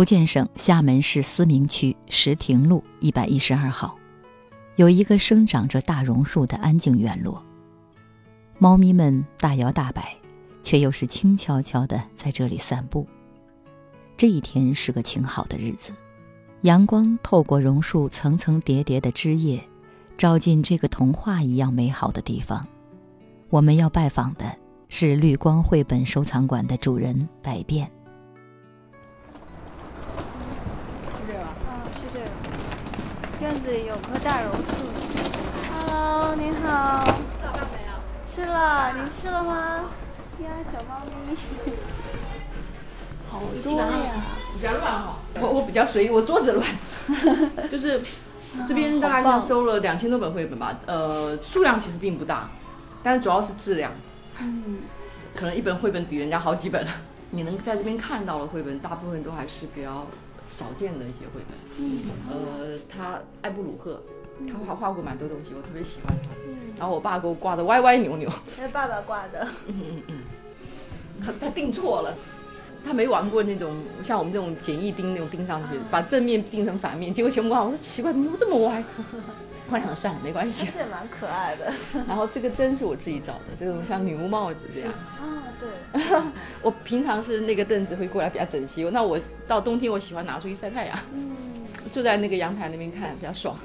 福建省厦门市思明区石亭路一百一十二号，有一个生长着大榕树的安静院落。猫咪们大摇大摆，却又是轻悄悄地在这里散步。这一天是个晴好的日子，阳光透过榕树层层叠叠的枝叶，照进这个童话一样美好的地方。我们要拜访的是绿光绘本收藏馆的主人百变。有棵大榕树。Hello，你好。吃了饭没有？吃了，您吃了吗？呀，小猫咪。好多呀！比较乱哈，我我比较随意，我桌子乱，就是这边大概是收了两千多本绘本吧，呃，数量其实并不大，但是主要是质量，嗯，可能一本绘本抵人家好几本了。你能在这边看到的绘本，大部分都还是比较少见的一些绘本。嗯，呃，他艾布鲁赫，他画画过蛮多东西，我特别喜欢他。嗯然后我爸给我挂的歪歪扭扭，那是爸爸挂的。他他定错了，他没玩过那种像我们这种简易钉那种钉上去，把正面钉成反面，结果全部挂。我说奇怪，怎么这么歪？后来想算了，没关系但。是也蛮可爱的。然后这个灯是我自己找的，这种像女巫帽子这样。啊，对。我平常是那个凳子会过来比较整齐，那我到冬天我喜欢拿出去晒太阳，嗯，坐在那个阳台那边看比较爽。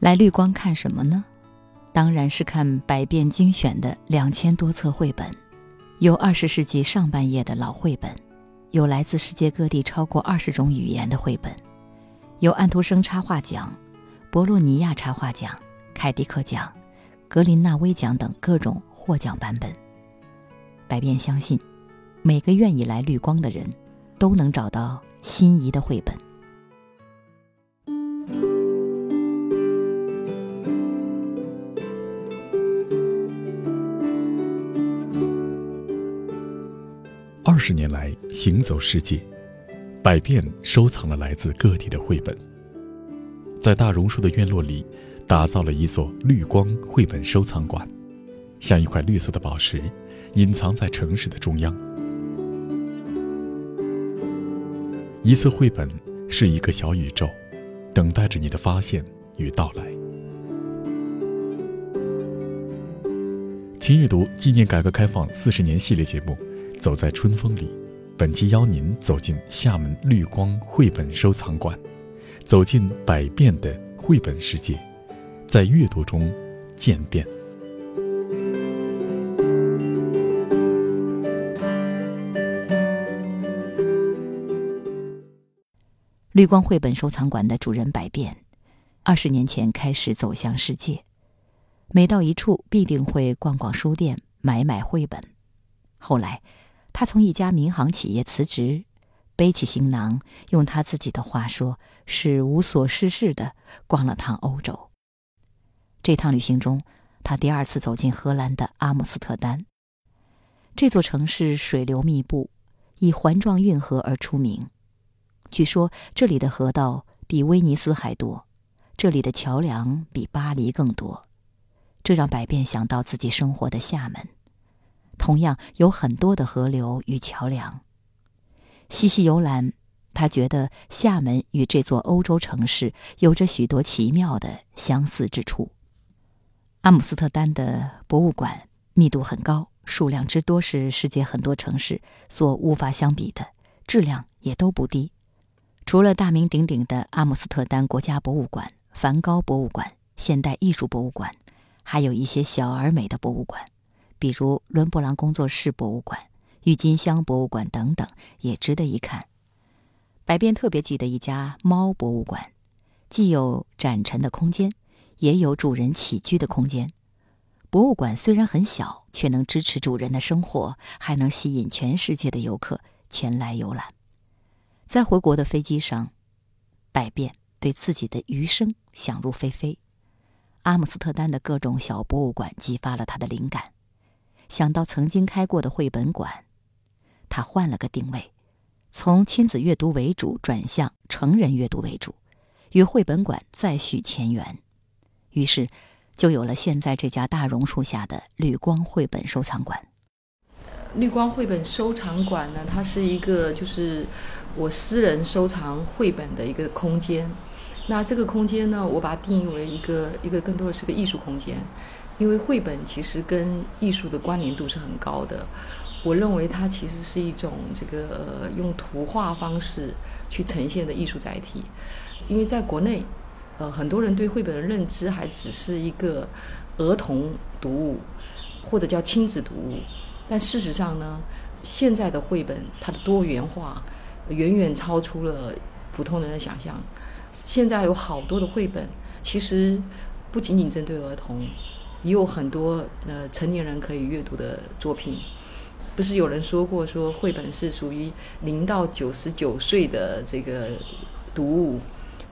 来绿光看什么呢？当然是看百变精选的两千多册绘本，有二十世纪上半叶的老绘本，有来自世界各地超过二十种语言的绘本，有安徒生插画奖、博洛尼亚插画奖、凯迪克奖、格林纳威奖等各种获奖版本。百变相信，每个愿意来绿光的人，都能找到心仪的绘本。二十年来行走世界，百变收藏了来自各地的绘本，在大榕树的院落里，打造了一座绿光绘本收藏馆，像一块绿色的宝石，隐藏在城市的中央。一册绘本是一个小宇宙，等待着你的发现与到来。请阅读纪念改革开放四十年系列节目。走在春风里，本期邀您走进厦门绿光绘本收藏馆，走进百变的绘本世界，在阅读中渐变。绿光绘本收藏馆的主人百变，二十年前开始走向世界，每到一处必定会逛逛书店，买买绘本。后来，他从一家民航企业辞职，背起行囊，用他自己的话说，是无所事事的逛了趟欧洲。这趟旅行中，他第二次走进荷兰的阿姆斯特丹。这座城市水流密布，以环状运河而出名。据说这里的河道比威尼斯还多，这里的桥梁比巴黎更多，这让百变想到自己生活的厦门。同样有很多的河流与桥梁。细细游览，他觉得厦门与这座欧洲城市有着许多奇妙的相似之处。阿姆斯特丹的博物馆密度很高，数量之多是世界很多城市所无法相比的，质量也都不低。除了大名鼎鼎的阿姆斯特丹国家博物馆、梵高博物馆、现代艺术博物馆，还有一些小而美的博物馆。比如伦勃朗工作室博物馆、郁金香博物馆等等，也值得一看。百变特别记得一家猫博物馆，既有展陈的空间，也有主人起居的空间。博物馆虽然很小，却能支持主人的生活，还能吸引全世界的游客前来游览。在回国的飞机上，百变对自己的余生想入非非。阿姆斯特丹的各种小博物馆激发了他的灵感。想到曾经开过的绘本馆，他换了个定位，从亲子阅读为主转向成人阅读为主，与绘本馆再续前缘，于是就有了现在这家大榕树下的绿光绘本收藏馆。绿光绘本收藏馆呢，它是一个就是我私人收藏绘本的一个空间。那这个空间呢，我把它定义为一个一个更多的是个艺术空间，因为绘本其实跟艺术的关联度是很高的。我认为它其实是一种这个用图画方式去呈现的艺术载体，因为在国内，呃，很多人对绘本的认知还只是一个儿童读物或者叫亲子读物，但事实上呢，现在的绘本它的多元化远远超出了普通人的想象。现在有好多的绘本，其实不仅仅针对儿童，也有很多呃成年人可以阅读的作品。不是有人说过，说绘本是属于零到九十九岁的这个读物，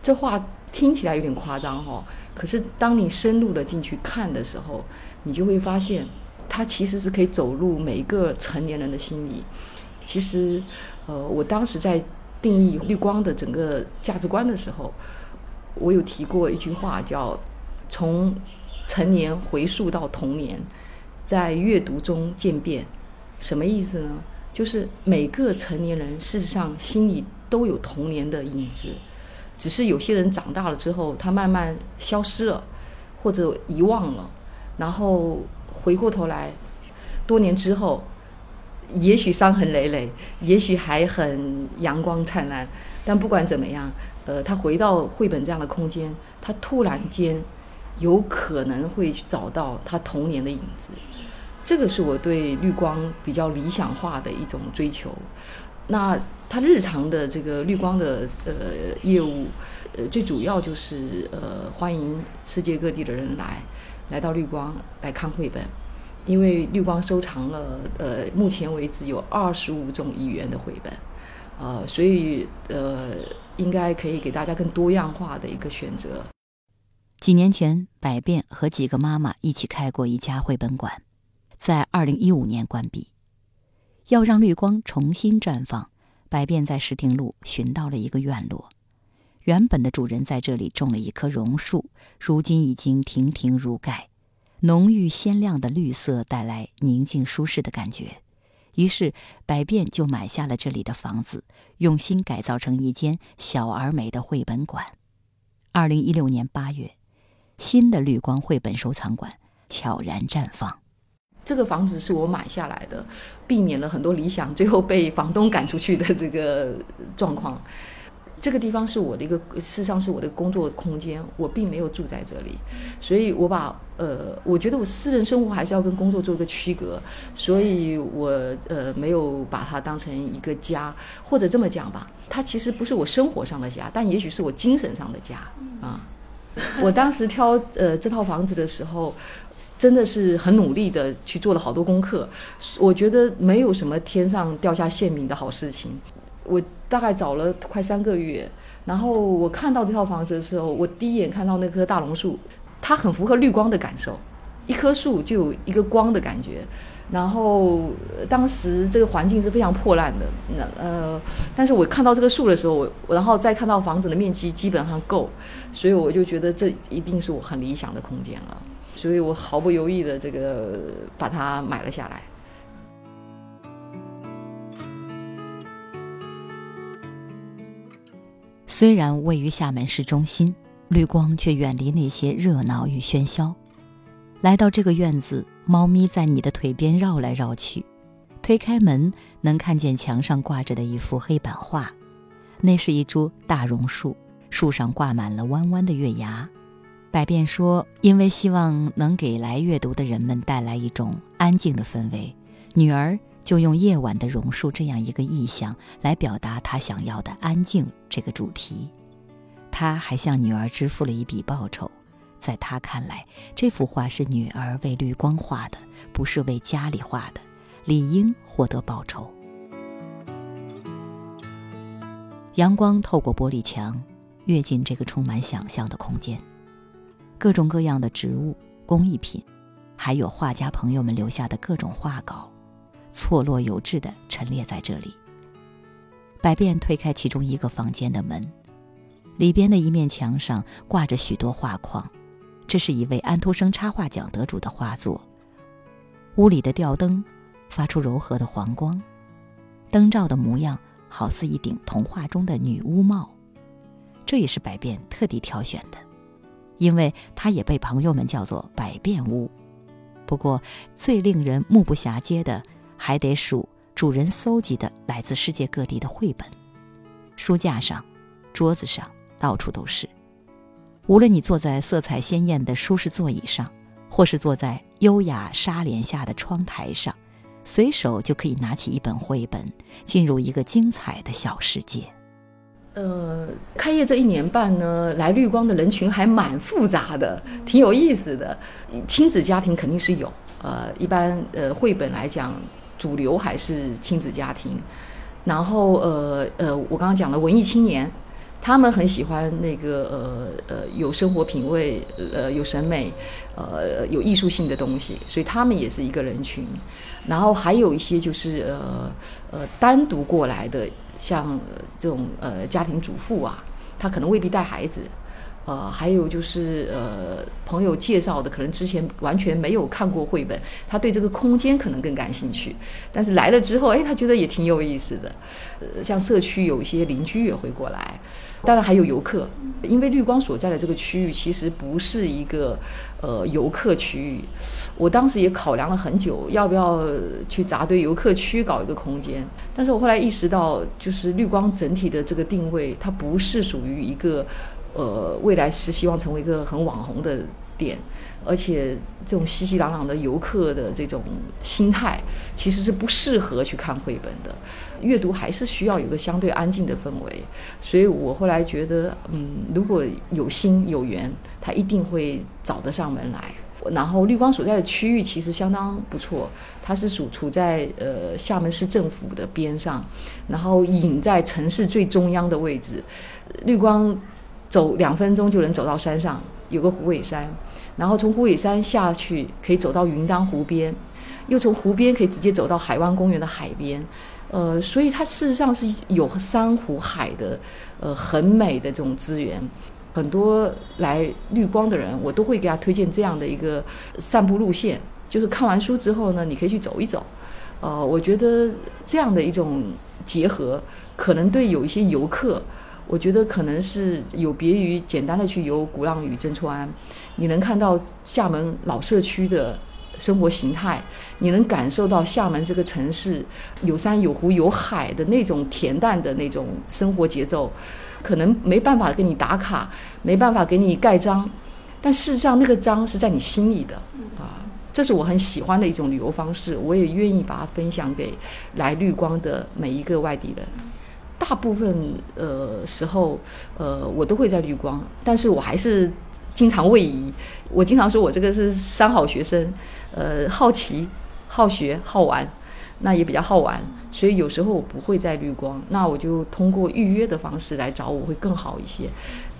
这话听起来有点夸张哈。可是当你深入的进去看的时候，你就会发现，它其实是可以走入每一个成年人的心里。其实，呃，我当时在。定义绿光的整个价值观的时候，我有提过一句话，叫“从成年回溯到童年，在阅读中渐变”。什么意思呢？就是每个成年人事实上心里都有童年的影子，只是有些人长大了之后，他慢慢消失了，或者遗忘了，然后回过头来，多年之后。也许伤痕累累，也许还很阳光灿烂，但不管怎么样，呃，他回到绘本这样的空间，他突然间有可能会找到他童年的影子。这个是我对绿光比较理想化的一种追求。那他日常的这个绿光的呃业务，呃，最主要就是呃欢迎世界各地的人来来到绿光来看绘本。因为绿光收藏了，呃，目前为止有二十五种语言的绘本，呃，所以呃，应该可以给大家更多样化的一个选择。几年前，百变和几个妈妈一起开过一家绘本馆，在二零一五年关闭。要让绿光重新绽放，百变在石亭路寻到了一个院落，原本的主人在这里种了一棵榕树，如今已经亭亭如盖。浓郁鲜亮的绿色带来宁静舒适的感觉，于是百变就买下了这里的房子，用心改造成一间小而美的绘本馆。二零一六年八月，新的绿光绘本收藏馆悄然绽放。这个房子是我买下来的，避免了很多理想最后被房东赶出去的这个状况。这个地方是我的一个，事实上是我的工作空间，我并没有住在这里，所以我把呃，我觉得我私人生活还是要跟工作做一个区隔，所以我呃没有把它当成一个家，或者这么讲吧，它其实不是我生活上的家，但也许是我精神上的家啊。我当时挑呃这套房子的时候，真的是很努力的去做了好多功课，我觉得没有什么天上掉下馅饼的好事情。我大概找了快三个月，然后我看到这套房子的时候，我第一眼看到那棵大榕树，它很符合绿光的感受，一棵树就有一个光的感觉。然后当时这个环境是非常破烂的，那呃，但是我看到这个树的时候，我然后再看到房子的面积基本上够，所以我就觉得这一定是我很理想的空间了，所以我毫不犹豫的这个把它买了下来。虽然位于厦门市中心，绿光却远离那些热闹与喧嚣。来到这个院子，猫咪在你的腿边绕来绕去。推开门，能看见墙上挂着的一幅黑板画，那是一株大榕树，树上挂满了弯弯的月牙。百变说：“因为希望能给来阅读的人们带来一种安静的氛围，女儿。”就用夜晚的榕树这样一个意象来表达她想要的安静这个主题。他还向女儿支付了一笔报酬，在他看来，这幅画是女儿为绿光画的，不是为家里画的，理应获得报酬。阳光透过玻璃墙，跃进这个充满想象的空间，各种各样的植物、工艺品，还有画家朋友们留下的各种画稿。错落有致地陈列在这里。百变推开其中一个房间的门，里边的一面墙上挂着许多画框，这是一位安徒生插画奖得主的画作。屋里的吊灯发出柔和的黄光，灯罩的模样好似一顶童话中的女巫帽。这也是百变特地挑选的，因为它也被朋友们叫做百变屋。不过，最令人目不暇接的，还得数主人搜集的来自世界各地的绘本。书架上、桌子上，到处都是。无论你坐在色彩鲜艳的舒适座椅上，或是坐在优雅纱帘下的窗台上，随手就可以拿起一本绘本，进入一个精彩的小世界。呃，开业这一年半呢，来绿光的人群还蛮复杂的，挺有意思的。亲子家庭肯定是有，呃，一般呃绘本来讲，主流还是亲子家庭。然后呃呃，我刚刚讲的文艺青年，他们很喜欢那个呃呃有生活品味，呃有审美，呃有艺术性的东西，所以他们也是一个人群。然后还有一些就是呃呃单独过来的。像这种呃家庭主妇啊，她可能未必带孩子，呃，还有就是呃朋友介绍的，可能之前完全没有看过绘本，他对这个空间可能更感兴趣，但是来了之后，哎，他觉得也挺有意思的。呃，像社区有一些邻居也会过来。当然还有游客，因为绿光所在的这个区域其实不是一个呃游客区域。我当时也考量了很久，要不要去扎堆游客区搞一个空间。但是我后来意识到，就是绿光整体的这个定位，它不是属于一个呃未来是希望成为一个很网红的。点，而且这种熙熙攘攘的游客的这种心态，其实是不适合去看绘本的。阅读还是需要有个相对安静的氛围。所以我后来觉得，嗯，如果有心有缘，他一定会找得上门来。然后绿光所在的区域其实相当不错，它是属处在呃厦门市政府的边上，然后隐在城市最中央的位置。绿光走两分钟就能走到山上。有个虎尾山，然后从虎尾山下去可以走到云冈湖边，又从湖边可以直接走到海湾公园的海边，呃，所以它事实上是有山湖海的，呃，很美的这种资源。很多来绿光的人，我都会给他推荐这样的一个散步路线，就是看完书之后呢，你可以去走一走。呃，我觉得这样的一种结合，可能对有一些游客。我觉得可能是有别于简单的去游鼓浪屿、曾厝垵，你能看到厦门老社区的生活形态，你能感受到厦门这个城市有山有湖有海的那种恬淡的那种生活节奏，可能没办法给你打卡，没办法给你盖章，但事实上那个章是在你心里的啊，这是我很喜欢的一种旅游方式，我也愿意把它分享给来绿光的每一个外地人。大部分呃时候，呃，我都会在绿光，但是我还是经常位移。我经常说我这个是三好学生，呃，好奇、好学、好玩，那也比较好玩，所以有时候我不会在绿光，那我就通过预约的方式来找我会更好一些。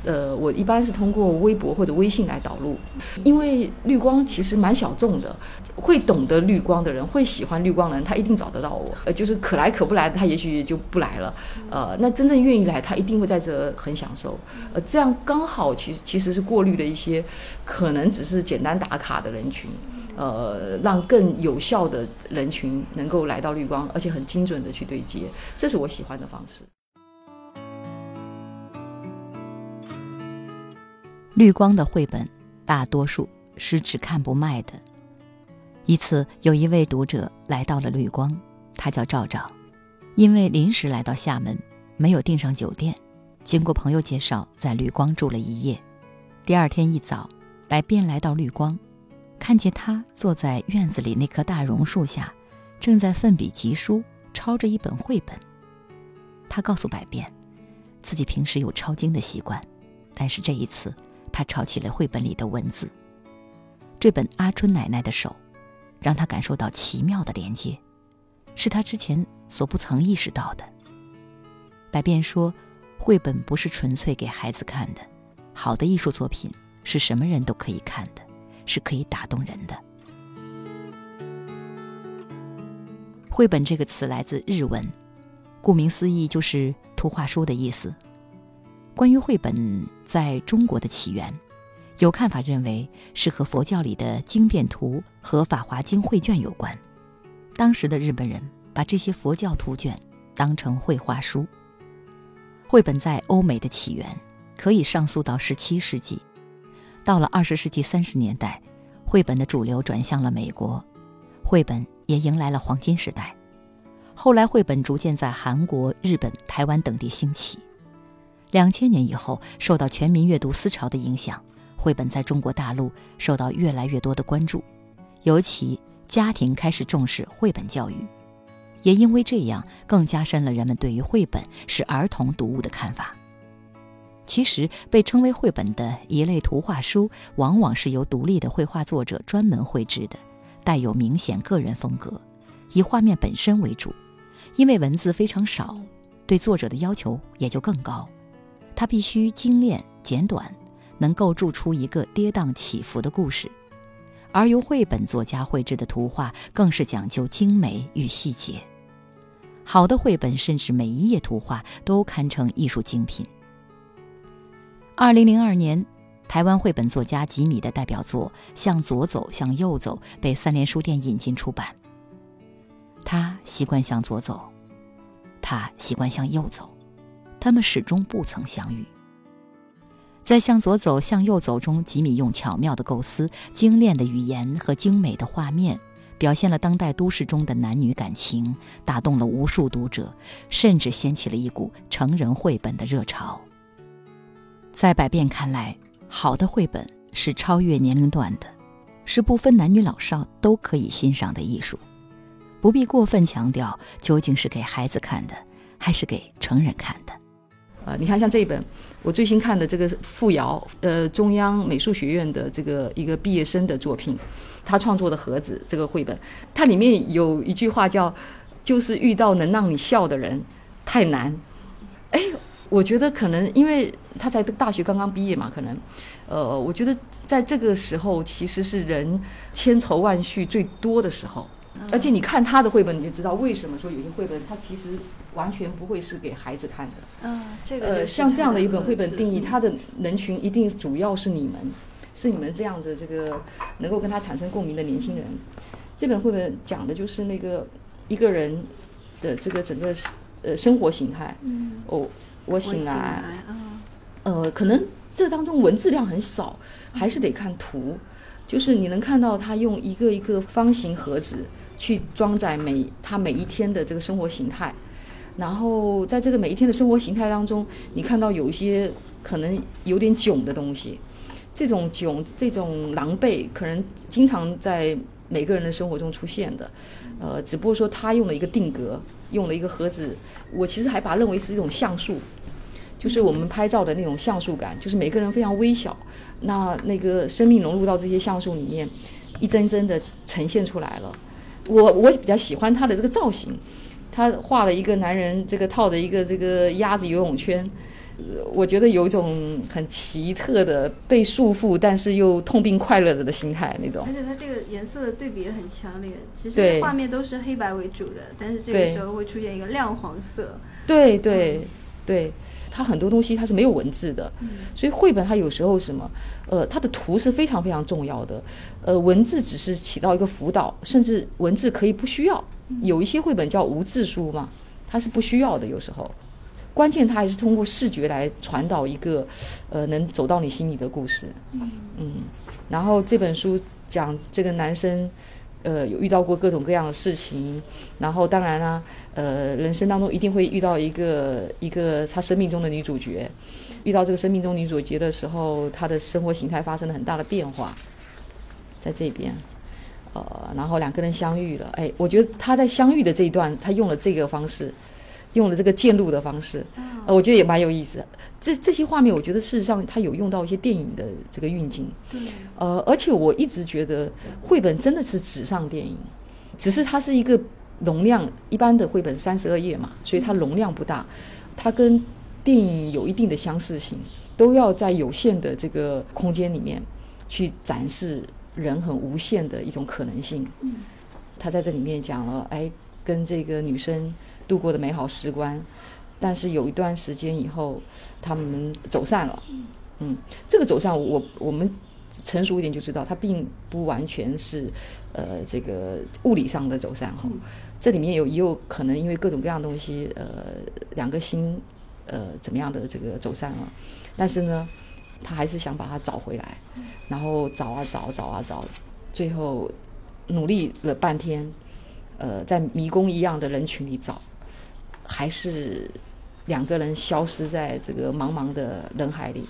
呃，我一般是通过微博或者微信来导入，因为绿光其实蛮小众的，会懂得绿光的人，会喜欢绿光的人，他一定找得到我。呃，就是可来可不来的，他也许就不来了。呃，那真正愿意来，他一定会在这很享受。呃，这样刚好其实其实是过滤了一些可能只是简单打卡的人群，呃，让更有效的人群能够来到绿光，而且很精准的去对接，这是我喜欢的方式。绿光的绘本，大多数是只看不卖的。一次，有一位读者来到了绿光，他叫赵赵，因为临时来到厦门，没有订上酒店，经过朋友介绍，在绿光住了一夜。第二天一早，百变来到绿光，看见他坐在院子里那棵大榕树下，正在奋笔疾书，抄着一本绘本。他告诉百变，自己平时有抄经的习惯，但是这一次。他抄起了绘本里的文字，这本《阿春奶奶的手》，让他感受到奇妙的连接，是他之前所不曾意识到的。百变说，绘本不是纯粹给孩子看的，好的艺术作品是什么人都可以看的，是可以打动人的。绘本这个词来自日文，顾名思义就是图画书的意思。关于绘本在中国的起源，有看法认为是和佛教里的经变图和法华经绘卷有关。当时的日本人把这些佛教图卷当成绘画书。绘本在欧美的起源可以上溯到17世纪，到了20世纪30年代，绘本的主流转向了美国，绘本也迎来了黄金时代。后来，绘本逐渐在韩国、日本、台湾等地兴起。两千年以后，受到全民阅读思潮的影响，绘本在中国大陆受到越来越多的关注，尤其家庭开始重视绘本教育，也因为这样，更加深了人们对于绘本是儿童读物的看法。其实，被称为绘本的一类图画书，往往是由独立的绘画作者专门绘制的，带有明显个人风格，以画面本身为主。因为文字非常少，对作者的要求也就更高，他必须精炼简短，能构筑出一个跌宕起伏的故事。而由绘本作家绘制的图画更是讲究精美与细节。好的绘本甚至每一页图画都堪称艺术精品。二零零二年，台湾绘本作家吉米的代表作《向左走，向右走》被三联书店引进出版。他习惯向左走，他习惯向右走，他们始终不曾相遇。在向左走，向右走中，吉米用巧妙的构思、精炼的语言和精美的画面，表现了当代都市中的男女感情，打动了无数读者，甚至掀起了一股成人绘本的热潮。在百变看来，好的绘本是超越年龄段的，是不分男女老少都可以欣赏的艺术。不必过分强调究竟是给孩子看的，还是给成人看的。呃，你看像这一本，我最新看的这个傅瑶，呃，中央美术学院的这个一个毕业生的作品，他创作的盒子这个绘本，它里面有一句话叫“就是遇到能让你笑的人太难”。哎，我觉得可能因为他才大学刚刚毕业嘛，可能，呃，我觉得在这个时候其实是人千愁万绪最多的时候。而且你看他的绘本，你就知道为什么说有些绘本它其实完全不会是给孩子看的。嗯，这个呃，像这样的一本绘本定义，它的人群一定主要是你们，是你们这样子这个能够跟他产生共鸣的年轻人。这本绘本讲的就是那个一个人的这个整个呃生活形态。嗯。哦，我醒来。啊。呃，可能这当中文字量很少，还是得看图。就是你能看到他用一个一个方形盒子。去装载每他每一天的这个生活形态，然后在这个每一天的生活形态当中，你看到有一些可能有点囧的东西，这种囧、这种狼狈，可能经常在每个人的生活中出现的。呃，只不过说他用了一个定格，用了一个盒子。我其实还把它认为是一种像素，就是我们拍照的那种像素感，就是每个人非常微小，那那个生命融入到这些像素里面，一帧帧的呈现出来了。我我比较喜欢他的这个造型，他画了一个男人这个套着一个这个鸭子游泳圈，我觉得有一种很奇特的被束缚但是又痛并快乐着的心态那种。而且他这个颜色的对比也很强烈，其实画面都是黑白为主的，但是这个时候会出现一个亮黄色。对对对。它很多东西它是没有文字的，所以绘本它有时候什么，呃，它的图是非常非常重要的，呃，文字只是起到一个辅导，甚至文字可以不需要。有一些绘本叫无字书嘛，它是不需要的。有时候，关键它还是通过视觉来传导一个，呃，能走到你心里的故事。嗯，然后这本书讲这个男生。呃，有遇到过各种各样的事情，然后当然啦，呃，人生当中一定会遇到一个一个他生命中的女主角，遇到这个生命中女主角的时候，他的生活形态发生了很大的变化，在这边，呃，然后两个人相遇了，哎，我觉得他在相遇的这一段，他用了这个方式。用了这个渐入的方式，呃，我觉得也蛮有意思。这这些画面，我觉得事实上他有用到一些电影的这个运镜。对。呃，而且我一直觉得绘本真的是纸上电影，只是它是一个容量一般的绘本三十二页嘛，所以它容量不大，它跟电影有一定的相似性，都要在有限的这个空间里面去展示人很无限的一种可能性。嗯。他在这里面讲了，哎，跟这个女生。度过的美好时光，但是有一段时间以后，他们走散了。嗯，这个走散，我我们成熟一点就知道，它并不完全是呃这个物理上的走散哈。这里面有也有可能因为各种各样东西，呃，两个心呃怎么样的这个走散了，但是呢，他还是想把它找回来，然后找啊找找啊找，最后努力了半天，呃，在迷宫一样的人群里找，还是。两个人消失在这个茫茫的人海里。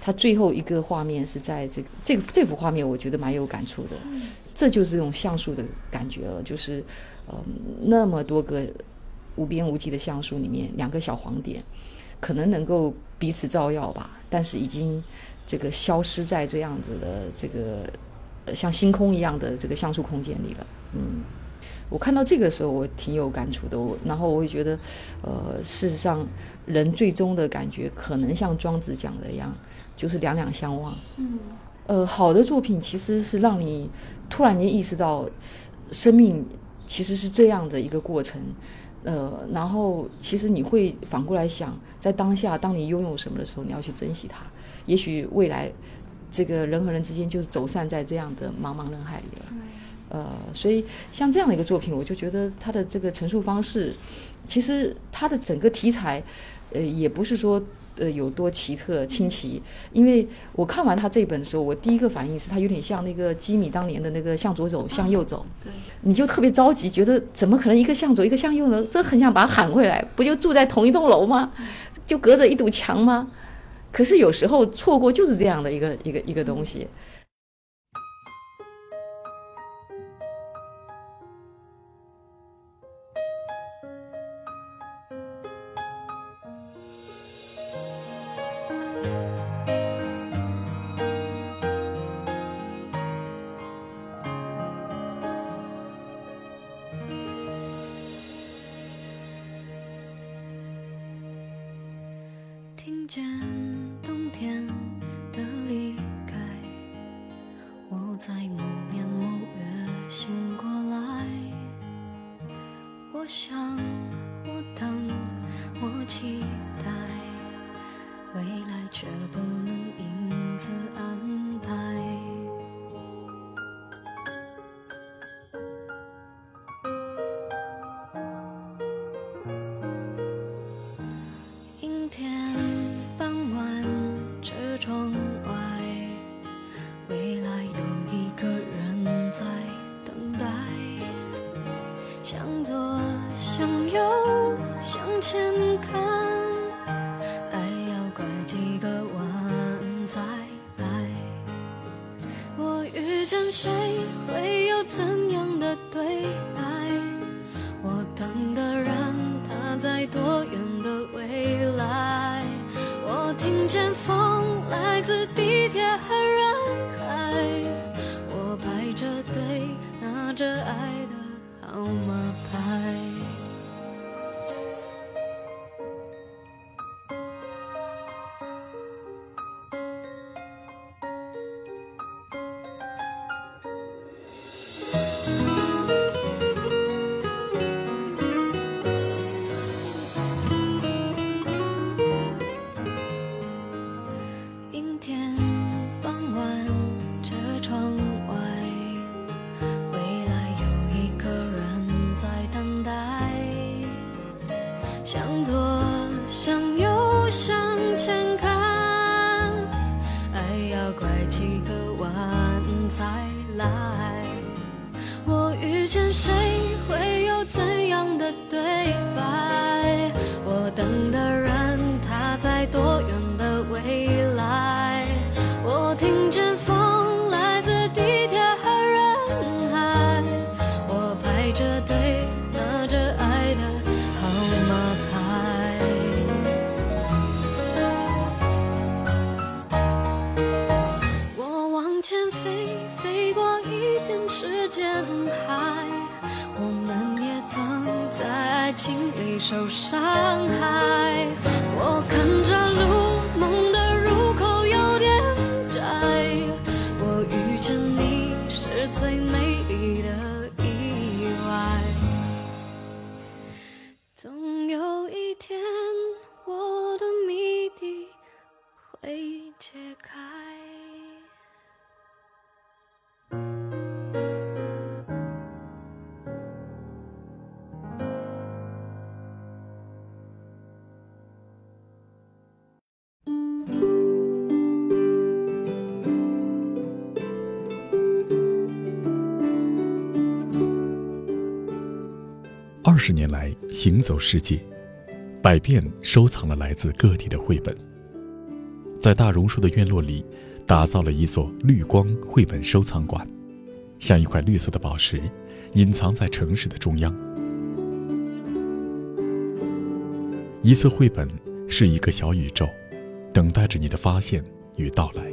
他最后一个画面是在这个这个这幅画面，我觉得蛮有感触的。这就是这种像素的感觉了，就是嗯，那么多个无边无际的像素里面，两个小黄点，可能能够彼此照耀吧，但是已经这个消失在这样子的这个像星空一样的这个像素空间里了。嗯。我看到这个的时候，我挺有感触的。我然后我会觉得，呃，事实上，人最终的感觉可能像庄子讲的一样，就是两两相望。嗯。呃，好的作品其实是让你突然间意识到，生命其实是这样的一个过程。呃，然后其实你会反过来想，在当下，当你拥有什么的时候，你要去珍惜它。也许未来，这个人和人之间就是走散在这样的茫茫人海里了。呃，所以像这样的一个作品，我就觉得它的这个陈述方式，其实它的整个题材，呃，也不是说呃有多奇特清奇。因为我看完他这本的时候，我第一个反应是他有点像那个基米当年的那个向左走，向右走。对，你就特别着急，觉得怎么可能一个向左，一个向右呢？这很想把他喊回来，不就住在同一栋楼吗？就隔着一堵墙吗？可是有时候错过就是这样的一个一个一个东西。见冬天。十年来行走世界，百变收藏了来自各地的绘本，在大榕树的院落里，打造了一座绿光绘本收藏馆，像一块绿色的宝石，隐藏在城市的中央。一册绘本是一个小宇宙，等待着你的发现与到来。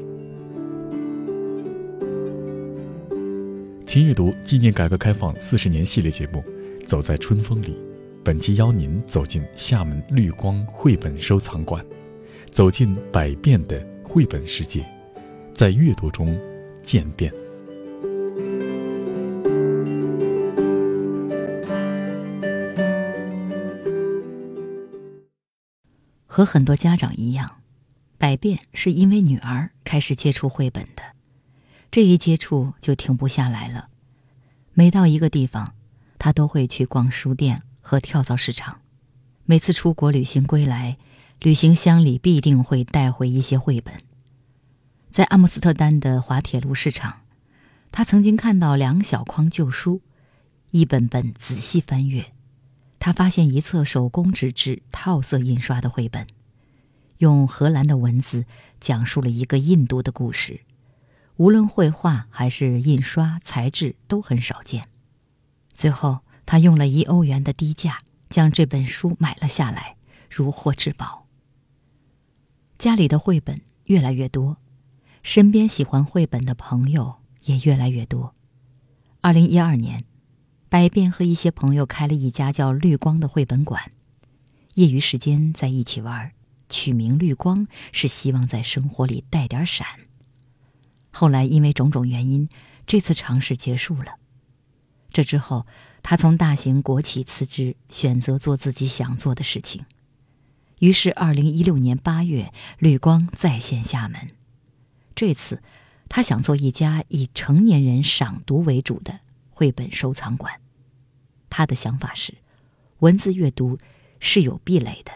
请阅读纪念改革开放四十年系列节目，走在春风里。本期邀您走进厦门绿光绘本收藏馆，走进百变的绘本世界，在阅读中渐变。和很多家长一样，百变是因为女儿开始接触绘本的。这一接触就停不下来了。每到一个地方，他都会去逛书店和跳蚤市场。每次出国旅行归来，旅行箱里必定会带回一些绘本。在阿姆斯特丹的滑铁卢市场，他曾经看到两小筐旧书，一本本仔细翻阅，他发现一册手工纸质套色印刷的绘本，用荷兰的文字讲述了一个印度的故事。无论绘画还是印刷，材质都很少见。最后，他用了一欧元的低价将这本书买了下来，如获至宝。家里的绘本越来越多，身边喜欢绘本的朋友也越来越多。二零一二年，百变和一些朋友开了一家叫“绿光”的绘本馆，业余时间在一起玩，取名“绿光”是希望在生活里带点闪。后来因为种种原因，这次尝试结束了。这之后，他从大型国企辞职，选择做自己想做的事情。于是，二零一六年八月，绿光再现厦门。这次，他想做一家以成年人赏读为主的绘本收藏馆。他的想法是，文字阅读是有壁垒的，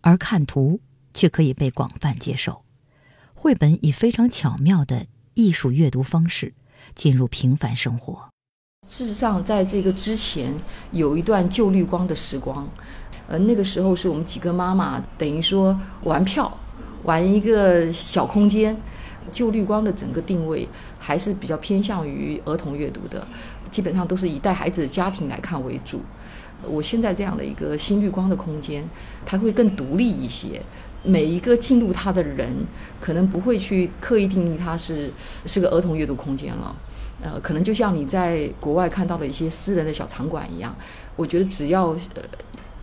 而看图却可以被广泛接受。绘本以非常巧妙的。艺术阅读方式进入平凡生活。事实上，在这个之前有一段旧绿光的时光，呃，那个时候是我们几个妈妈等于说玩票，玩一个小空间。旧绿光的整个定位还是比较偏向于儿童阅读的，基本上都是以带孩子的家庭来看为主。我现在这样的一个新绿光的空间，它会更独立一些。每一个进入它的人，可能不会去刻意定义它是是个儿童阅读空间了，呃，可能就像你在国外看到的一些私人的小场馆一样。我觉得只要呃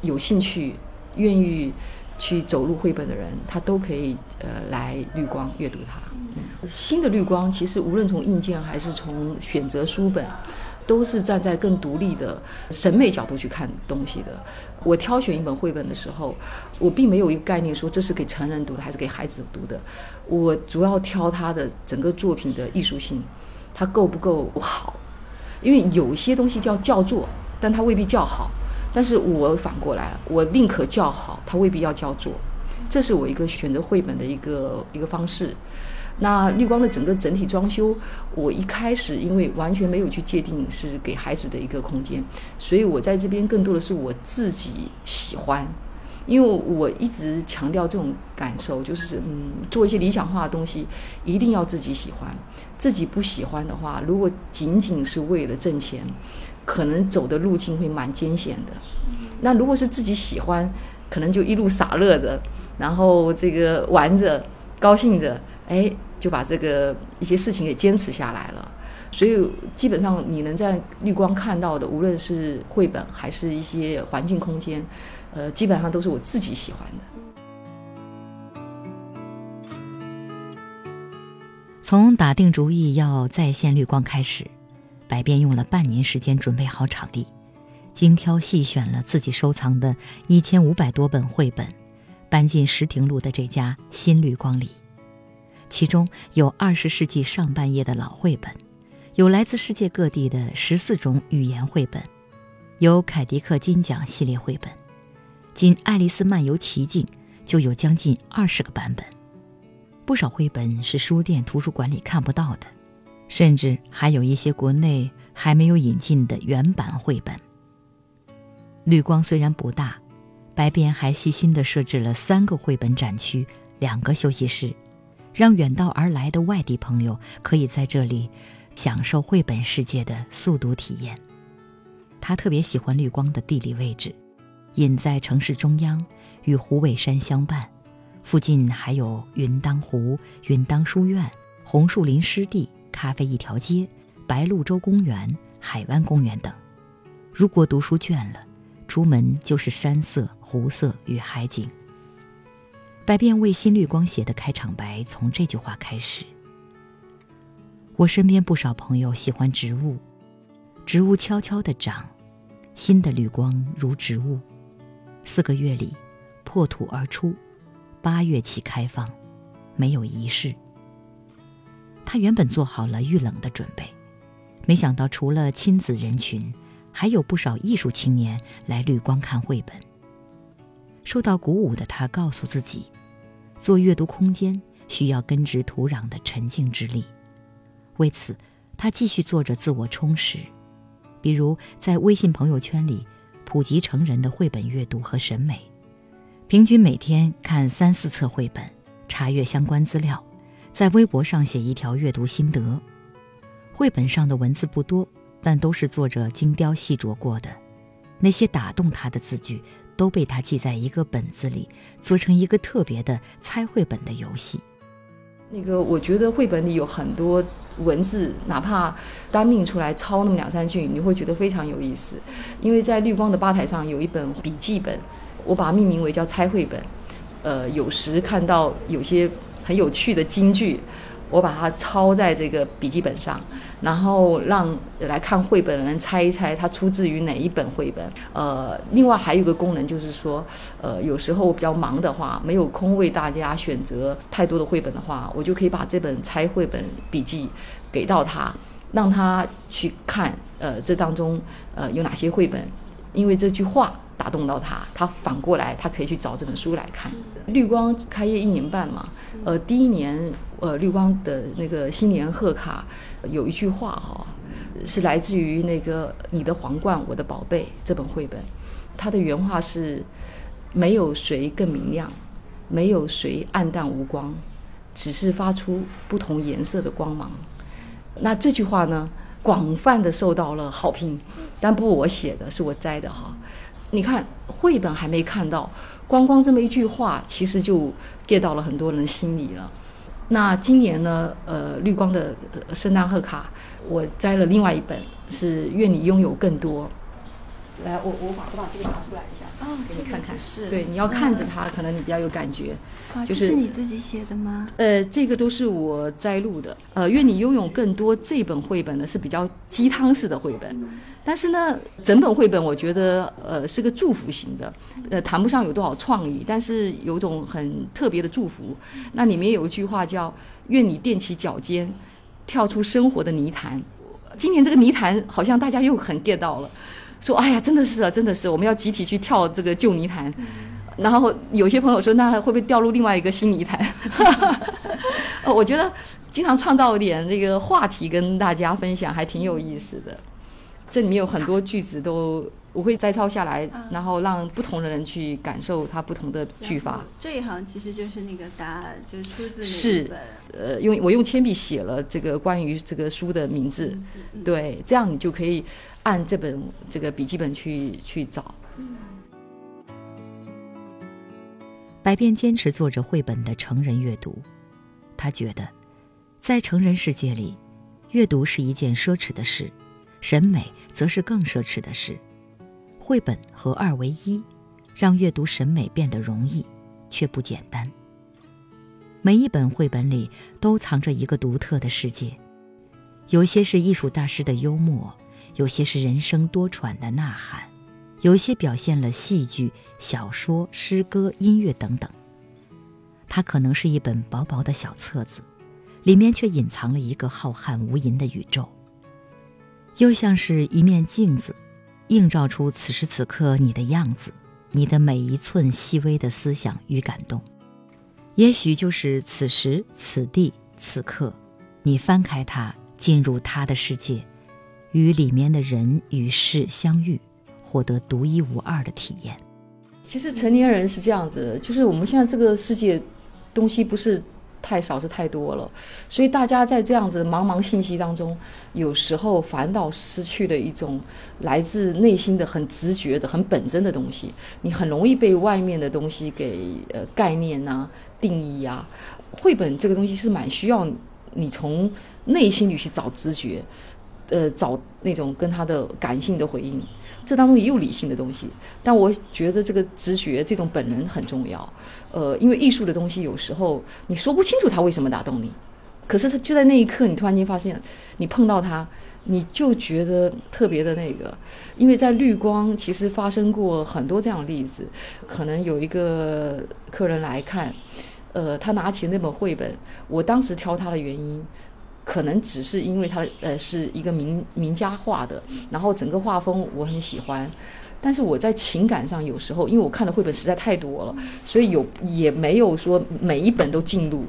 有兴趣、愿意去走入绘本的人，他都可以呃来绿光阅读它。新的绿光其实无论从硬件还是从选择书本。都是站在更独立的审美角度去看东西的。我挑选一本绘本的时候，我并没有一个概念说这是给成人读的还是给孩子读的。我主要挑它的整个作品的艺术性，它够不够好？因为有些东西叫叫座，但它未必叫好。但是我反过来，我宁可叫好，它未必要叫座。这是我一个选择绘本的一个一个方式。那绿光的整个整体装修，我一开始因为完全没有去界定是给孩子的一个空间，所以我在这边更多的是我自己喜欢，因为我一直强调这种感受，就是嗯，做一些理想化的东西，一定要自己喜欢，自己不喜欢的话，如果仅仅是为了挣钱，可能走的路径会蛮艰险的。那如果是自己喜欢，可能就一路傻乐着，然后这个玩着，高兴着，哎。就把这个一些事情给坚持下来了，所以基本上你能在绿光看到的，无论是绘本还是一些环境空间，呃，基本上都是我自己喜欢的。从打定主意要再现绿光开始，百变用了半年时间准备好场地，精挑细选了自己收藏的一千五百多本绘本，搬进石亭路的这家新绿光里。其中有二十世纪上半叶的老绘本，有来自世界各地的十四种语言绘本，有凯迪克金奖系列绘本，仅《爱丽丝漫游奇境》就有将近二十个版本。不少绘本是书店、图书馆里看不到的，甚至还有一些国内还没有引进的原版绘本。绿光虽然不大，白边还细心地设置了三个绘本展区、两个休息室，让远道而来的外地朋友可以在这里享受绘本世界的速读体验。他特别喜欢绿光的地理位置，隐在城市中央，与虎尾山相伴，附近还有云当湖、云当书院、红树林湿地、咖啡一条街、白鹭洲公园、海湾公园等。如果读书倦了，出门就是山色、湖色与海景。百变为新绿光写的开场白从这句话开始。我身边不少朋友喜欢植物，植物悄悄地长，新的绿光如植物，四个月里破土而出，八月起开放，没有仪式。他原本做好了遇冷的准备，没想到除了亲子人群。还有不少艺术青年来绿光看绘本。受到鼓舞的他告诉自己，做阅读空间需要根植土壤的沉静之力。为此，他继续做着自我充实，比如在微信朋友圈里普及成人的绘本阅读和审美，平均每天看三四册绘本，查阅相关资料，在微博上写一条阅读心得。绘本上的文字不多。但都是作者精雕细琢过的，那些打动他的字句都被他记在一个本子里，做成一个特别的猜绘本的游戏。那个，我觉得绘本里有很多文字，哪怕单拎出来抄那么两三句，你会觉得非常有意思。因为在绿光的吧台上有一本笔记本，我把它命名为叫猜绘本。呃，有时看到有些很有趣的金句。我把它抄在这个笔记本上，然后让来看绘本的人猜一猜它出自于哪一本绘本。呃，另外还有一个功能就是说，呃，有时候比较忙的话，没有空为大家选择太多的绘本的话，我就可以把这本猜绘本笔记给到他，让他去看。呃，这当中呃有哪些绘本？因为这句话。打动到他，他反过来，他可以去找这本书来看。绿光开业一年半嘛，呃，第一年，呃，绿光的那个新年贺卡有一句话哈，是来自于那个《你的皇冠，我的宝贝》这本绘本，它的原话是：没有谁更明亮，没有谁暗淡无光，只是发出不同颜色的光芒。那这句话呢，广泛的受到了好评，但不我写的，是我摘的哈。你看绘本还没看到，光光这么一句话，其实就 get 到了很多人心里了。那今年呢，呃，绿光的圣诞贺卡，我摘了另外一本，是愿你拥有更多。来，我我把我把这个拿出来一下，啊，给你看看。是，对，你要看着它，可能你比较有感觉。啊，就是你自己写的吗？呃，这个都是我摘录的。呃，愿你拥有更多这本绘本呢是比较鸡汤式的绘本。但是呢，整本绘本我觉得，呃，是个祝福型的，呃，谈不上有多少创意，但是有种很特别的祝福。那里面有一句话叫“愿你踮起脚尖，跳出生活的泥潭”。今年这个泥潭好像大家又很 get 到了，说：“哎呀，真的是啊，真的是，我们要集体去跳这个旧泥潭。”然后有些朋友说：“那会不会掉入另外一个新泥潭？” 呃，我觉得经常创造一点这个话题跟大家分享，还挺有意思的。这里面有很多句子都我会摘抄下来，然后让不同的人去感受它不同的句法。这一行其实就是那个答案，就是出自是呃，用我用铅笔写了这个关于这个书的名字，对，这样你就可以按这本这个笔记本去去找。白边坚持做着绘本的成人阅读，他觉得，在成人世界里，阅读是一件奢侈的事。审美则是更奢侈的事，绘本合二为一，让阅读审美变得容易，却不简单。每一本绘本里都藏着一个独特的世界，有些是艺术大师的幽默，有些是人生多舛的呐喊，有些表现了戏剧、小说、诗歌、音乐等等。它可能是一本薄薄的小册子，里面却隐藏了一个浩瀚无垠的宇宙。又像是一面镜子，映照出此时此刻你的样子，你的每一寸细微的思想与感动。也许就是此时此地此刻，你翻开它，进入它的世界，与里面的人与事相遇，获得独一无二的体验。其实成年人是这样子，就是我们现在这个世界，东西不是太少，是太多了，所以大家在这样子茫茫信息当中，有时候反倒失去了一种来自内心的很直觉的、很本真的东西。你很容易被外面的东西给呃概念呐、定义呀。绘本这个东西是蛮需要你从内心里去找直觉，呃，找那种跟他的感性的回应。这当中也有理性的东西，但我觉得这个直觉、这种本能很重要。呃，因为艺术的东西有时候你说不清楚它为什么打动你，可是它就在那一刻，你突然间发现，你碰到它，你就觉得特别的那个。因为在绿光其实发生过很多这样的例子，可能有一个客人来看，呃，他拿起那本绘本，我当时挑他的原因。可能只是因为它呃是一个名名家画的，然后整个画风我很喜欢，但是我在情感上有时候，因为我看的绘本实在太多了，所以有也没有说每一本都进入。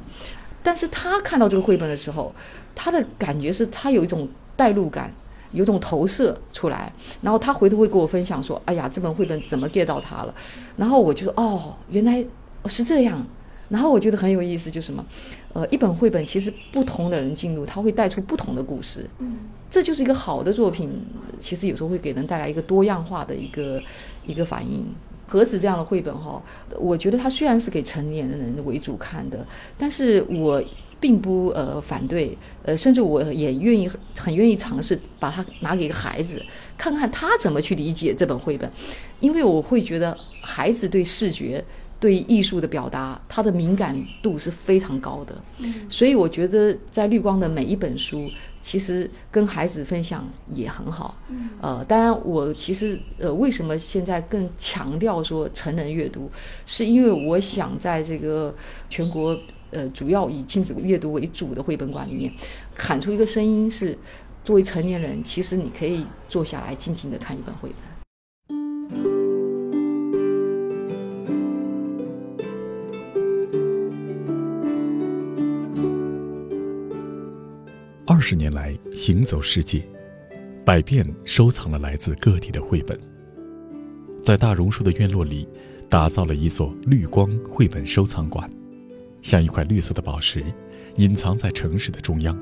但是他看到这个绘本的时候，他的感觉是他有一种代入感，有种投射出来，然后他回头会跟我分享说：“哎呀，这本绘本怎么 get 到他了？”然后我就说：“哦，原来是这样。”然后我觉得很有意思，就是什么，呃，一本绘本其实不同的人进入，它会带出不同的故事。嗯，这就是一个好的作品，其实有时候会给人带来一个多样化的一个一个反应。盒子这样的绘本哈，我觉得它虽然是给成年人为主看的，但是我并不呃反对，呃，甚至我也愿意很愿意尝试把它拿给一个孩子看看他怎么去理解这本绘本，因为我会觉得孩子对视觉。对艺术的表达，他的敏感度是非常高的，所以我觉得在绿光的每一本书，其实跟孩子分享也很好。呃，当然我其实呃，为什么现在更强调说成人阅读，是因为我想在这个全国呃主要以亲子阅读为主的绘本馆里面，喊出一个声音是：作为成年人，其实你可以坐下来静静的看一本绘本。二十年来行走世界，百变收藏了来自各地的绘本，在大榕树的院落里，打造了一座绿光绘本收藏馆，像一块绿色的宝石，隐藏在城市的中央。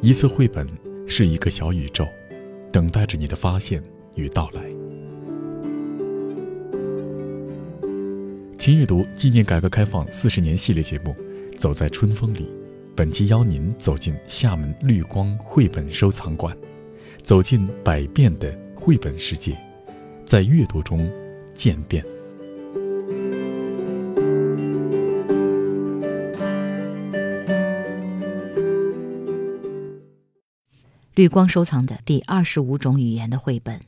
一次绘本是一个小宇宙，等待着你的发现与到来。请阅读纪念改革开放四十年系列节目。走在春风里，本期邀您走进厦门绿光绘本收藏馆，走进百变的绘本世界，在阅读中渐变。绿光收藏的第二十五种语言的绘本《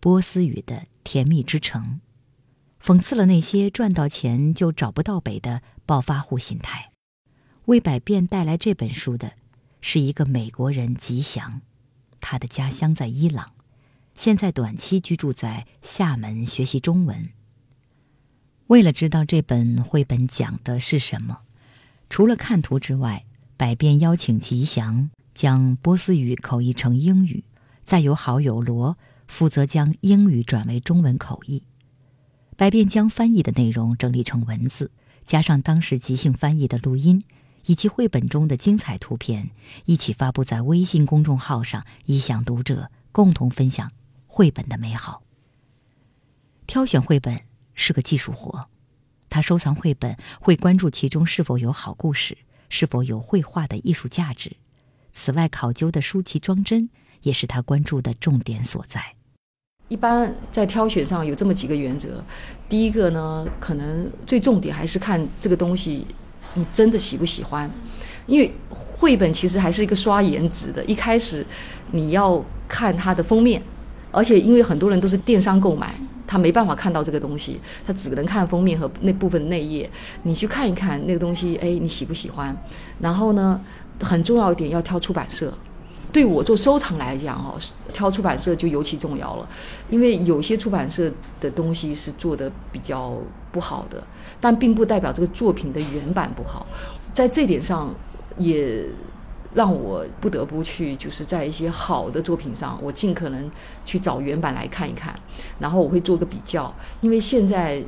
波斯语的甜蜜之城》，讽刺了那些赚到钱就找不到北的暴发户心态。为百变带来这本书的，是一个美国人吉祥，他的家乡在伊朗，现在短期居住在厦门学习中文。为了知道这本绘本讲的是什么，除了看图之外，百变邀请吉祥将波斯语口译成英语，再由好友罗负责将英语转为中文口译。百变将翻译的内容整理成文字，加上当时即兴翻译的录音。以及绘本中的精彩图片一起发布在微信公众号上，以向读者共同分享绘本的美好。挑选绘本是个技术活，他收藏绘本会关注其中是否有好故事，是否有绘画的艺术价值。此外，考究的书籍装帧也是他关注的重点所在。一般在挑选上有这么几个原则：第一个呢，可能最重点还是看这个东西。你真的喜不喜欢？因为绘本其实还是一个刷颜值的。一开始你要看它的封面，而且因为很多人都是电商购买，他没办法看到这个东西，他只能看封面和那部分内页。你去看一看那个东西，哎，你喜不喜欢？然后呢，很重要一点要挑出版社。对我做收藏来讲，哦，挑出版社就尤其重要了，因为有些出版社的东西是做的比较不好的，但并不代表这个作品的原版不好。在这点上，也让我不得不去，就是在一些好的作品上，我尽可能去找原版来看一看，然后我会做个比较，因为现在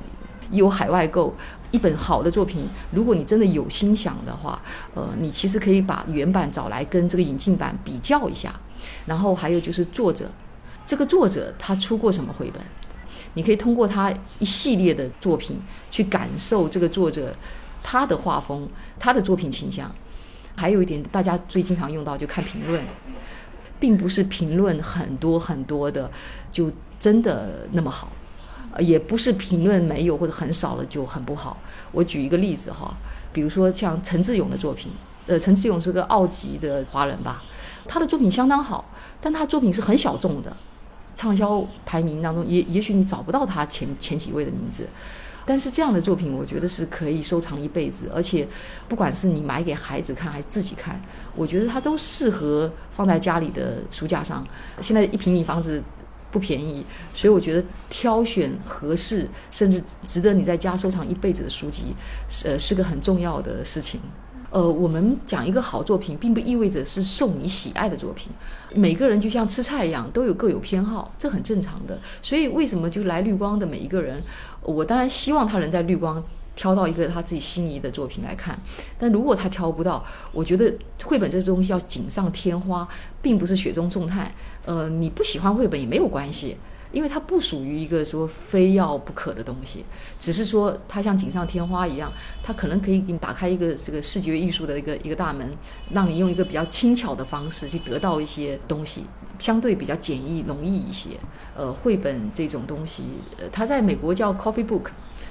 有海外购，一本好的作品，如果你真的有心想的话，呃，你其实可以把原版找来跟这个引进版比较一下，然后还有就是作者，这个作者他出过什么绘本，你可以通过他一系列的作品去感受这个作者他的画风，他的作品倾向。还有一点，大家最经常用到就看评论，并不是评论很多很多的就真的那么好，也不是评论没有或者很少了就很不好。我举一个例子哈，比如说像陈志勇的作品，呃，陈志勇是个澳籍的华人吧，他的作品相当好，但他作品是很小众的，畅销排名当中也也许你找不到他前前几位的名字。但是这样的作品，我觉得是可以收藏一辈子，而且不管是你买给孩子看还是自己看，我觉得它都适合放在家里的书架上。现在一平米房子不便宜，所以我觉得挑选合适甚至值得你在家收藏一辈子的书籍，呃，是个很重要的事情。呃，我们讲一个好作品，并不意味着是受你喜爱的作品。每个人就像吃菜一样，都有各有偏好，这很正常的。所以，为什么就来绿光的每一个人，我当然希望他能在绿光挑到一个他自己心仪的作品来看。但如果他挑不到，我觉得绘本这东西要锦上添花，并不是雪中送炭。呃，你不喜欢绘本也没有关系。因为它不属于一个说非要不可的东西，只是说它像锦上添花一样，它可能可以给你打开一个这个视觉艺术的一个一个大门，让你用一个比较轻巧的方式去得到一些东西，相对比较简易容易一些。呃，绘本这种东西，呃，它在美国叫 coffee book，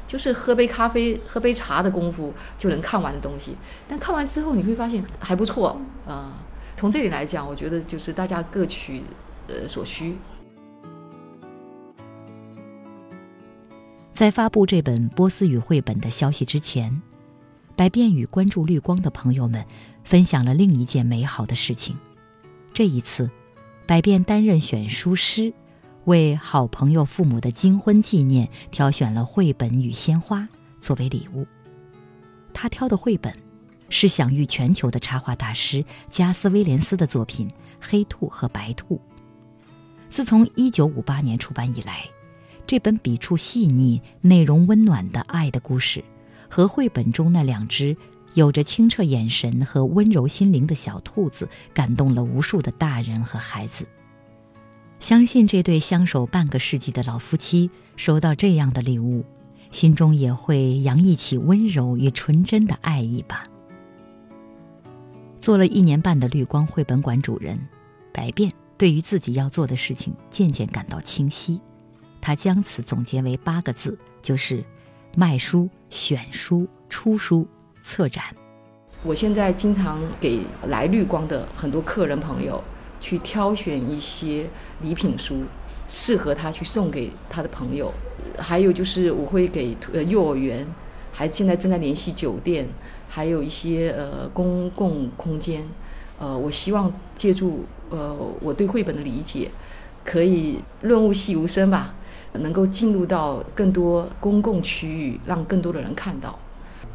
就是喝杯咖啡、喝杯茶的功夫就能看完的东西。但看完之后你会发现还不错啊。从这里来讲，我觉得就是大家各取呃所需。在发布这本波斯语绘本的消息之前，百变与关注绿光的朋友们分享了另一件美好的事情。这一次，百变担任选书师，为好朋友父母的金婚纪念挑选了绘本与鲜花作为礼物。他挑的绘本是享誉全球的插画大师加斯威廉斯的作品《黑兔和白兔》。自从1958年出版以来。这本笔触细腻、内容温暖的爱的故事，和绘本中那两只有着清澈眼神和温柔心灵的小兔子，感动了无数的大人和孩子。相信这对相守半个世纪的老夫妻收到这样的礼物，心中也会洋溢起温柔与纯真的爱意吧。做了一年半的绿光绘本馆主人，百变对于自己要做的事情渐渐感到清晰。他将此总结为八个字，就是卖书、选书、出书、策展。我现在经常给来绿光的很多客人朋友去挑选一些礼品书，适合他去送给他的朋友。还有就是我会给呃幼儿园，还现在正在联系酒店，还有一些呃公共空间。呃，我希望借助呃我对绘本的理解，可以润物细无声吧。能够进入到更多公共区域，让更多的人看到，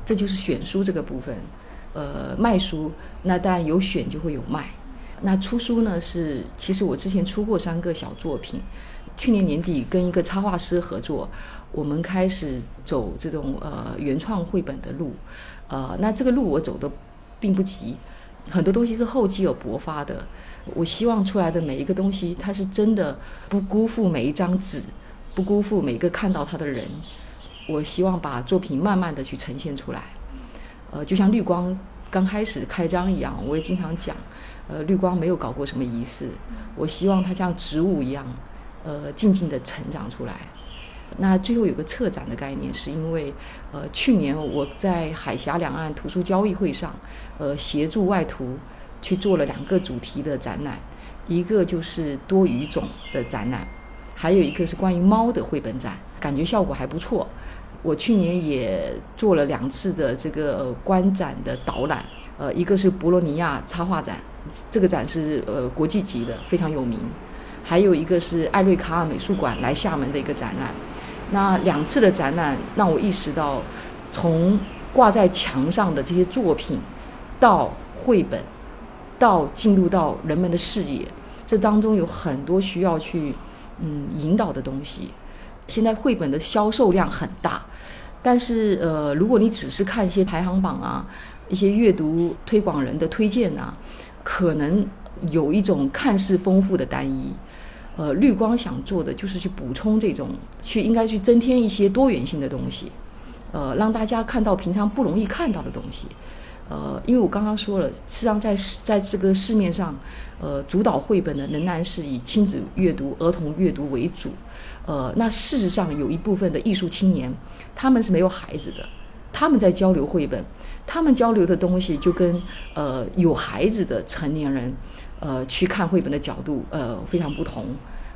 这就是选书这个部分。呃，卖书那当然有选就会有卖。那出书呢？是其实我之前出过三个小作品，去年年底跟一个插画师合作，我们开始走这种呃原创绘本的路。呃，那这个路我走的并不急，很多东西是厚积而薄发的。我希望出来的每一个东西，它是真的不辜负每一张纸。不辜负每个看到它的人，我希望把作品慢慢的去呈现出来。呃，就像绿光刚开始开张一样，我也经常讲，呃，绿光没有搞过什么仪式，我希望它像植物一样，呃，静静的成长出来。那最后有个策展的概念，是因为，呃，去年我在海峡两岸图书交易会上，呃，协助外图去做了两个主题的展览，一个就是多语种的展览。还有一个是关于猫的绘本展，感觉效果还不错。我去年也做了两次的这个观展的导览，呃，一个是博洛尼亚插画展，这个展是呃国际级的，非常有名。还有一个是艾瑞卡尔美术馆来厦门的一个展览。那两次的展览让我意识到，从挂在墙上的这些作品，到绘本，到进入到人们的视野，这当中有很多需要去嗯引导的东西。现在绘本的销售量很大，但是呃，如果你只是看一些排行榜啊，一些阅读推广人的推荐啊，可能有一种看似丰富的单一。呃，绿光想做的就是去补充这种，去应该去增添一些多元性的东西，呃，让大家看到平常不容易看到的东西。呃，因为我刚刚说了，实际上在在这个市面上，呃，主导绘本的仍然是以亲子阅读、儿童阅读为主。呃，那事实上有一部分的艺术青年，他们是没有孩子的，他们在交流绘本，他们交流的东西就跟呃有孩子的成年人，呃去看绘本的角度呃非常不同，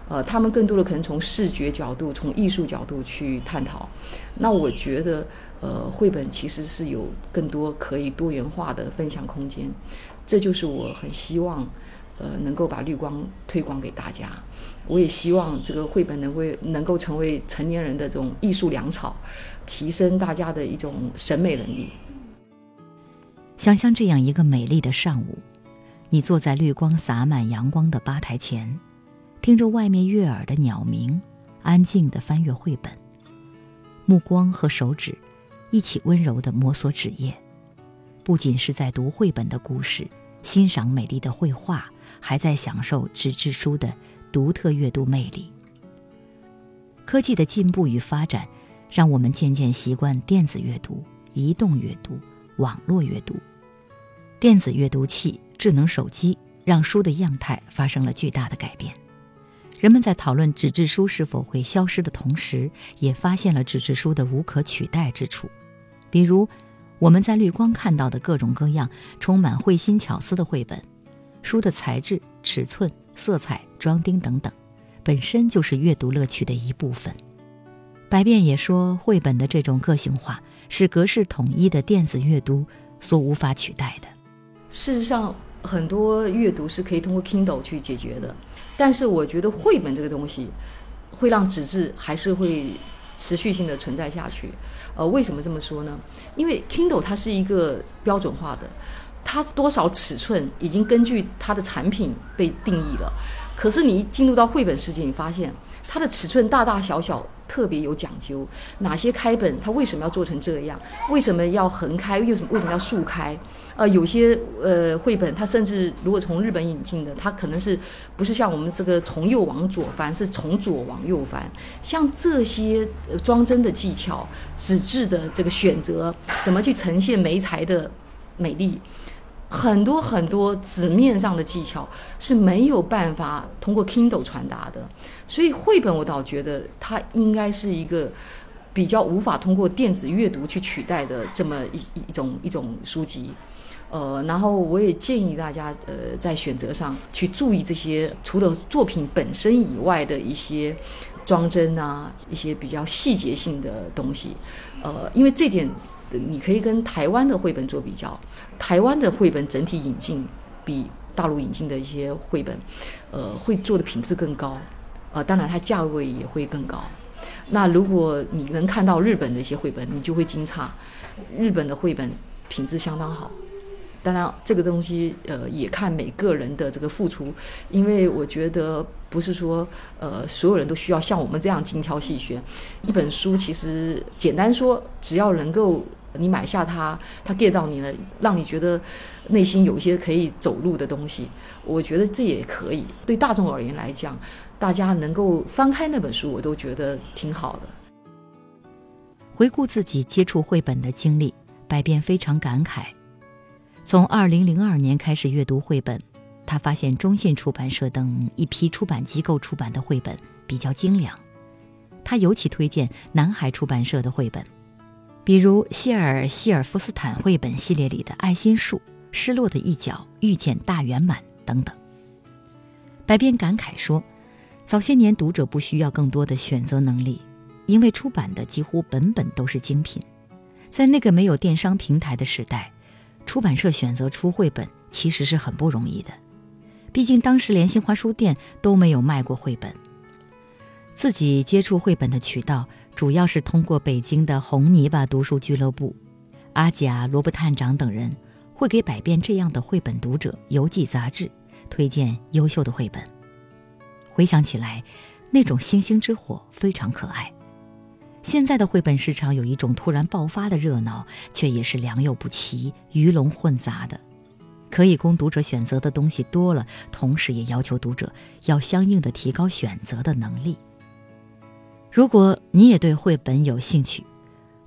呃，他们更多的可能从视觉角度、从艺术角度去探讨。那我觉得，呃，绘本其实是有更多可以多元化的分享空间，这就是我很希望。呃，能够把绿光推广给大家，我也希望这个绘本能会能够成为成年人的这种艺术粮草，提升大家的一种审美能力。想象这样一个美丽的上午，你坐在绿光洒满阳光的吧台前，听着外面悦耳的鸟鸣，安静地翻阅绘本，目光和手指一起温柔地摩挲纸页，不仅是在读绘本的故事，欣赏美丽的绘画。还在享受纸质书的独特阅读魅力。科技的进步与发展，让我们渐渐习惯电子阅读、移动阅读、网络阅读。电子阅读器、智能手机让书的样态发生了巨大的改变。人们在讨论纸质书是否会消失的同时，也发现了纸质书的无可取代之处。比如，我们在绿光看到的各种各样、充满慧心巧思的绘本。书的材质、尺寸、色彩、装订等等，本身就是阅读乐趣的一部分。白变也说，绘本的这种个性化是格式统一的电子阅读所无法取代的。事实上，很多阅读是可以通过 Kindle 去解决的，但是我觉得绘本这个东西会让纸质还是会持续性的存在下去。呃，为什么这么说呢？因为 Kindle 它是一个标准化的。它多少尺寸已经根据它的产品被定义了，可是你一进入到绘本世界，你发现它的尺寸大大小小特别有讲究。哪些开本它为什么要做成这样？为什么要横开？为什么为什么要竖开？呃，有些呃绘本它甚至如果从日本引进的，它可能是不是像我们这个从右往左翻，是从左往右翻？像这些装帧的技巧、纸质的这个选择，怎么去呈现媒材的美丽？很多很多纸面上的技巧是没有办法通过 Kindle 传达的，所以绘本我倒觉得它应该是一个比较无法通过电子阅读去取代的这么一一种一种书籍。呃，然后我也建议大家呃在选择上去注意这些除了作品本身以外的一些装帧啊，一些比较细节性的东西。呃，因为这点。你可以跟台湾的绘本做比较，台湾的绘本整体引进比大陆引进的一些绘本，呃，会做的品质更高，呃，当然它价位也会更高。那如果你能看到日本的一些绘本，你就会惊诧，日本的绘本品质相当好。当然，这个东西呃也看每个人的这个付出，因为我觉得不是说呃所有人都需要像我们这样精挑细选。一本书其实简单说，只要能够你买下它，它 get 到你了，让你觉得内心有一些可以走路的东西，我觉得这也可以。对大众而言来讲，大家能够翻开那本书，我都觉得挺好的。回顾自己接触绘本的经历，百变非常感慨。从二零零二年开始阅读绘本，他发现中信出版社等一批出版机构出版的绘本比较精良。他尤其推荐南海出版社的绘本，比如谢尔希尔夫斯坦绘本系列里的《爱心树》《失落的一角》《遇见大圆满》等等。白边感慨说：“早些年读者不需要更多的选择能力，因为出版的几乎本本都是精品。在那个没有电商平台的时代。”出版社选择出绘本其实是很不容易的，毕竟当时连新华书店都没有卖过绘本。自己接触绘本的渠道主要是通过北京的红泥巴读书俱乐部，阿甲、罗布探长等人会给百变这样的绘本读者邮寄杂志，推荐优秀的绘本。回想起来，那种星星之火非常可爱。现在的绘本市场有一种突然爆发的热闹，却也是良莠不齐、鱼龙混杂的。可以供读者选择的东西多了，同时也要求读者要相应的提高选择的能力。如果你也对绘本有兴趣，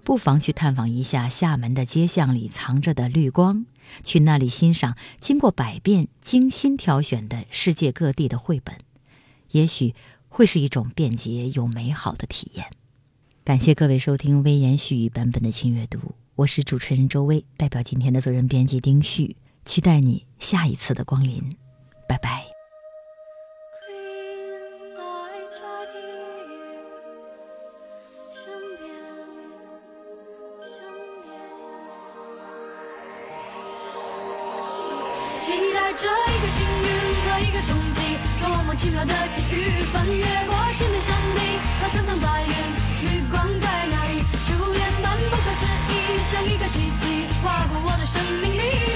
不妨去探访一下厦门的街巷里藏着的绿光，去那里欣赏经过百遍精心挑选的世界各地的绘本，也许会是一种便捷又美好的体验。感谢各位收听微言絮语版本的轻阅读，我是主持人周薇，代表今天的责任编辑丁旭，期待你下一次的光临，拜拜。奇妙的际遇！翻越过千面山顶和层层白云，绿光在哪里？初恋般不可思议，像一个奇迹，划过我的生命里，